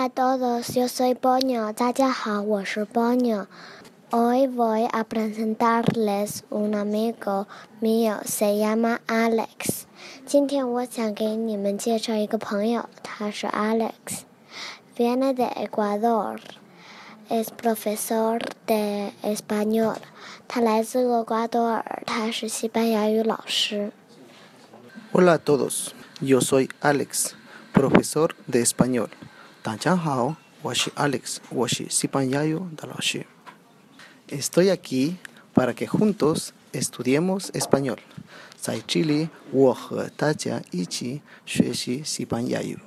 Hola a todos, yo soy Boño. 大家好，我是 Boño。Hoy voy a presentarles un amigo mío, se llama Alex. 今天我想给你们介绍一个朋友，他是 Alex。Viene de Ecuador. Es profesor de español. 他来自厄瓜多尔，他是西班牙语老师。 Hola a todos, yo soy Alex, profesor de español. 大家好，我是 Alex，我是西班牙语的老师。Estoy aquí para que juntos estudiemos español. 在这里，我和大家一起学习西班牙语。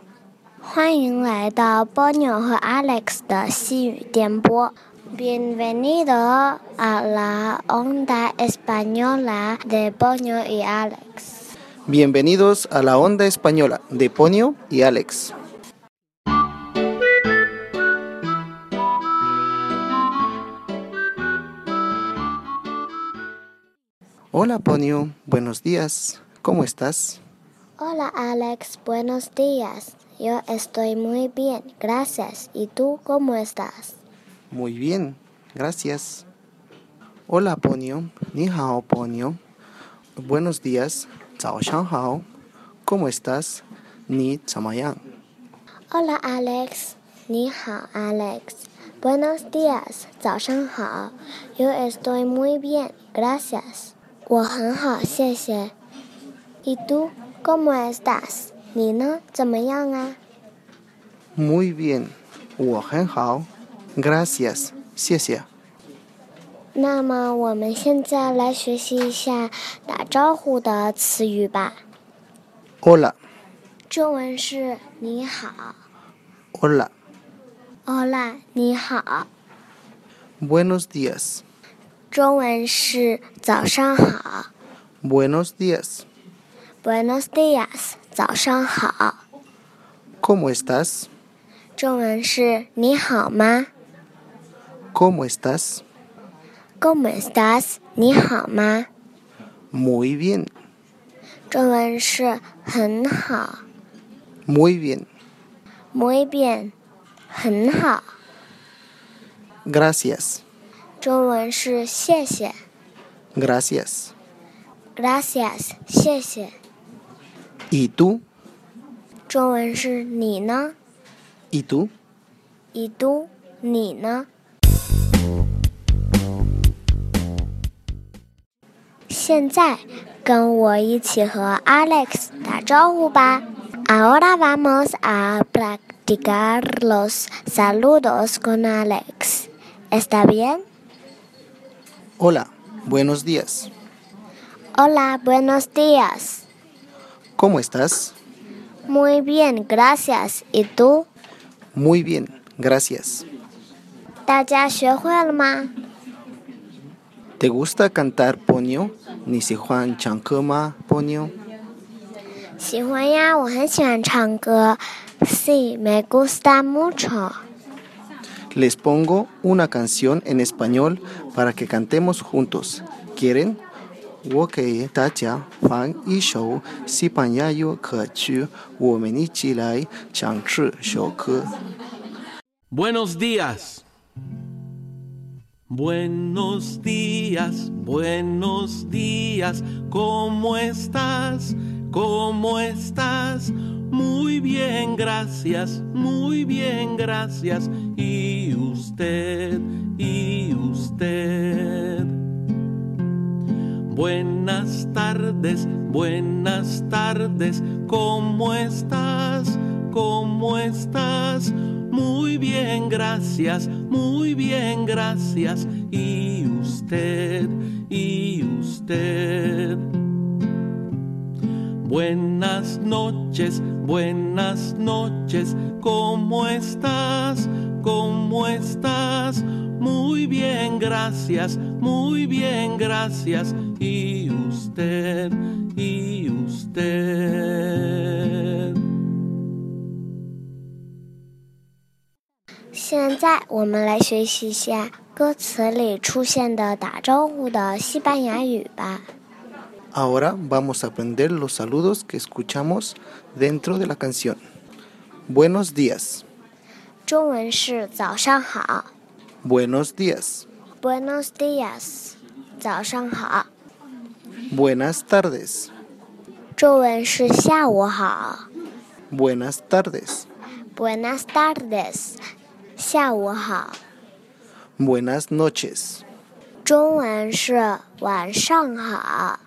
欢迎来到 Bonio 和 Alex 的西语电波。Bienvenido a la onda española de Bonio y Alex。 Bienvenidos a la onda española de Ponio y Alex. Hola Ponio, buenos días. ¿Cómo estás? Hola Alex, buenos días. Yo estoy muy bien, gracias. ¿Y tú cómo estás? Muy bien, gracias. Hola Ponio, ni hao Ponio. Buenos días, Zhao Shang Hao. ¿Cómo estás? Ni Chamayang. Hola Alex, ni hao Alex. Buenos días, Zhao Shang Hao. Yo estoy muy bien, gracias. 我很好，谢谢。¿Y tú cómo estás? 你呢？怎么样啊？Muy bien, 我很好. Gracias, 谢谢.那么我们现在来学习一下打招呼的词语吧。Hola, 中文是你好 hola.，Hola，你好。Buenos días. 中文是早上好 Buenos días. ，Buenos dias，早上好。 ¿Cómo estás? 中文是你好吗 ¿Cómo estás? ？¿Cómo estás？你好吗？ Muy bien. 中文是很好 Muy bien. ，muy bien，很好。 Gracias. 中文是谢谢 Gracias. ，gracias，谢谢。 ¿Y tú? 中文是你呢？ ¿Y tú? 以都，你呢？现在跟我一起和 Alex 打招呼吧。Ahora vamos a practicar los saludos con Alex. ¿Está bien? Hola, buenos días. Hola, buenos días. ¿Cómo estás? Muy bien, gracias. ¿Y tú? Muy bien, gracias. ¿Te gusta cantar ponio? ¿Ni si Juan Chancoma ponio? Sí, me gusta mucho. Les pongo una canción en español para que cantemos juntos. ¿Quieren? Tacha Fan y Shou Si Kachu Chilai Changchi Shoku. Buenos días. Buenos días, buenos días. ¿Cómo estás? ¿Cómo estás? Muy bien, gracias, muy bien, gracias. Y usted? ¿Y usted? Buenas tardes, buenas tardes. ¿Cómo estás? ¿Cómo estás? Muy bien, gracias, muy bien, gracias. ¿Y usted? ¿Y usted? Buenas noches, buenas noches. ¿Cómo estás? ¿Cómo estás? Muy bien, gracias, muy bien, gracias. ¿Y usted? ¿Y usted? 现在我们来学习一下歌词里出现的打招呼的西班牙语吧。 Ahora vamos a aprender los saludos que escuchamos dentro de la canción. Buenos días. 中文是早上好。Buenos días. Buenos días，早上好。Buenas tardes. 中文是下午好。Buenas tardes. Buenas tardes，下午好。Buenas noches. 中文是晚上好。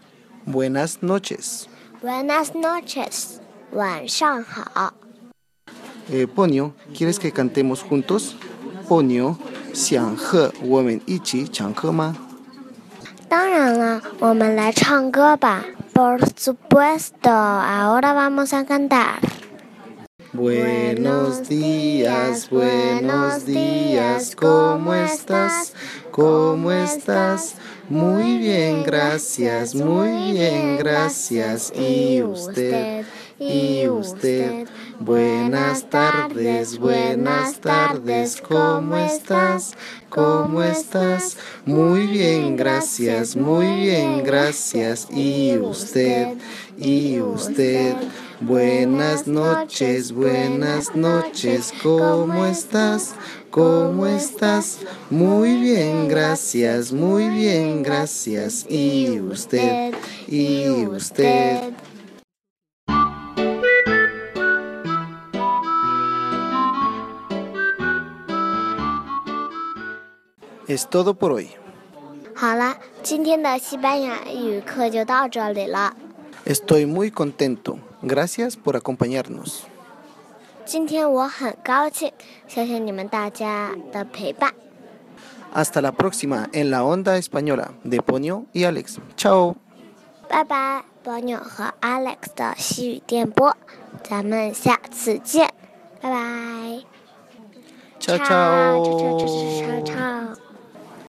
Buenas noches. Buenas noches，晚上好。Eh, Ponyo, ¿quieres que cantemos juntos? Ponyo, 想和我们一起唱歌吗？当然了，我们来唱歌吧。Por supuesto，ahora vamos a cantar。 Buenos días, buenos días, ¿cómo estás? ¿Cómo estás? Muy bien, gracias, muy bien, gracias. ¿Y usted? ¿Y usted? Buenas tardes, buenas tardes, ¿cómo estás? ¿Cómo estás? Muy bien, gracias, muy bien, gracias. ¿Y usted? ¿Y usted? Buenas noches, buenas noches, ¿cómo estás? ¿Cómo estás? Muy bien, gracias, muy bien, gracias. ¿Y usted? ¿Y usted? Es todo por hoy. 好了，今天的西班牙语课就到这里了。 Estoy muy contento. Gracias por acompañarnos. 今天我很高兴，谢谢你们大家的陪伴。 Hasta la próxima en la onda española de Ponyo y Alex. Chao. 拜拜，波妞和 Alex 的西语电波，咱们下次见，拜拜。 Chao, 超超超 chao. 超超超。